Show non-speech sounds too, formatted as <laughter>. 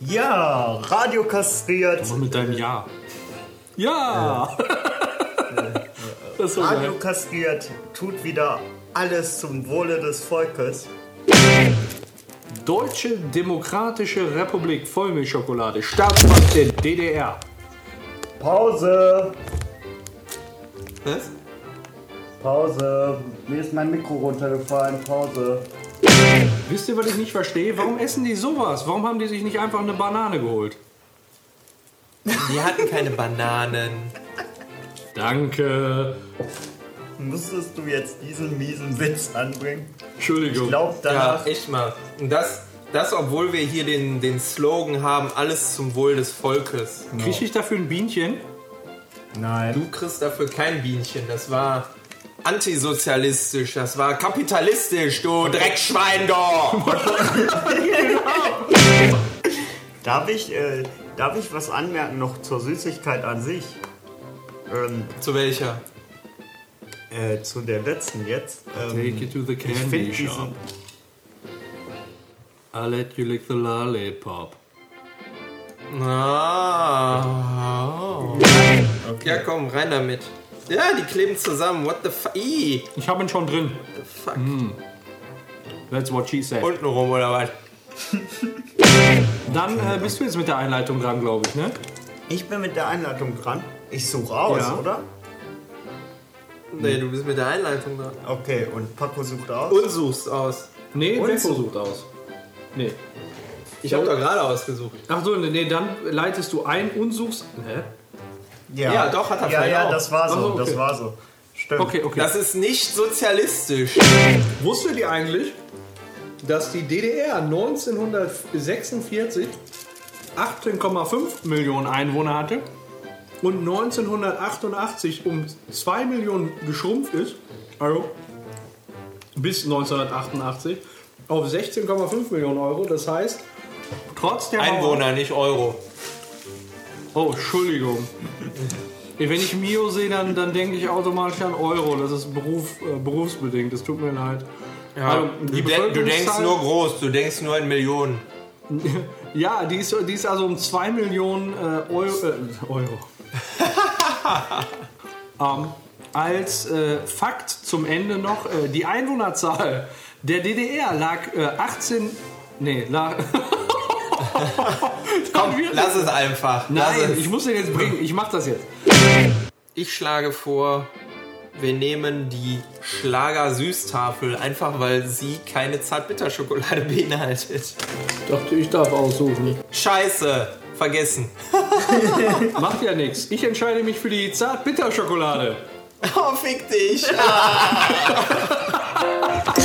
Ja, Radio kastriert. Und mit deinem Ja. Ja! das war Radio geil. kastriert tut wieder alles zum Wohle des Volkes. Deutsche Demokratische Republik Vollmilchschokolade. Staatsmacht der DDR. Pause, Was? Pause. Mir ist mein Mikro runtergefallen. Pause. Wisst ihr, was ich nicht verstehe? Warum essen die sowas? Warum haben die sich nicht einfach eine Banane geholt? Die hatten keine Bananen. Danke. Musstest du jetzt diesen miesen Witz anbringen? Entschuldigung. Ich glaube Ja, danach. echt mal. Und das, das obwohl wir hier den, den Slogan haben, alles zum Wohl des Volkes. Krieg ich dafür ein Bienchen? Nein. Du kriegst dafür kein Bienchen. Das war antisozialistisch. Das war kapitalistisch, du Dreckschwein, du! <laughs> Darf ich, äh, darf ich was anmerken noch zur Süßigkeit an sich? Ähm, Zu welcher? äh, zu der letzten jetzt. Ähm, Take it to the ich candy shop. I'll let you lick the lollipop. Ah. Ja, komm, rein damit. Ja, die kleben zusammen. What the fuck? Ich habe ihn schon drin. the fuck. That's what she said. Untenrum oder was? Dann äh, bist du jetzt mit der Einleitung dran, glaube ich, ne? Ich bin mit der Einleitung dran. Ich suche aus, Ja. oder? Nee, du bist mit der Einleitung dran. Okay, und Paco sucht aus. Und suchst aus. Nee, Und Beppo sucht aus. Nee. Ich habe doch gerade ausgesucht. Ach so, nee, dann leitest du ein und suchst. Hä? Ja, doch, hat er Ja, ja, auch. das war so, Ach so, okay. das war so. Stimmt. Okay, okay. Das ist nicht sozialistisch. Wusstet ihr eigentlich, dass die DDR 1946 18,5 Millionen Einwohner hatte und 1988 um 2 Millionen geschrumpft ist, also bis 1988 auf 16,5 Millionen Euro. Das heißt, trotz der Mauer- Einwohner, nicht Euro. Oh, Entschuldigung. Wenn ich Mio sehe, dann, dann denke ich automatisch an Euro. Das ist Beruf, äh, berufsbedingt. Das tut mir leid. Also, du, die de du denkst nur groß, du denkst nur in Millionen. <laughs> Ja, die ist, die ist also um 2 Millionen äh, Euro. Äh, Euro. <laughs> ähm, als äh, Fakt zum Ende noch: äh, Die Einwohnerzahl der DDR lag äh, 18. Nee, lag. <laughs> Komm, lass es einfach. lass Nein, es. ich muss den jetzt bringen. Ich mach das jetzt. Ich schlage vor, wir nehmen die Schlager-Süßtafel, einfach weil sie keine Zartbitterschokolade beinhaltet. Ich dachte, ich darf aussuchen. Scheiße, vergessen. <laughs> <laughs> Macht ja nichts. Ich entscheide mich für die Zart-Bitter-Schokolade. Oh, fick dich. <laughs>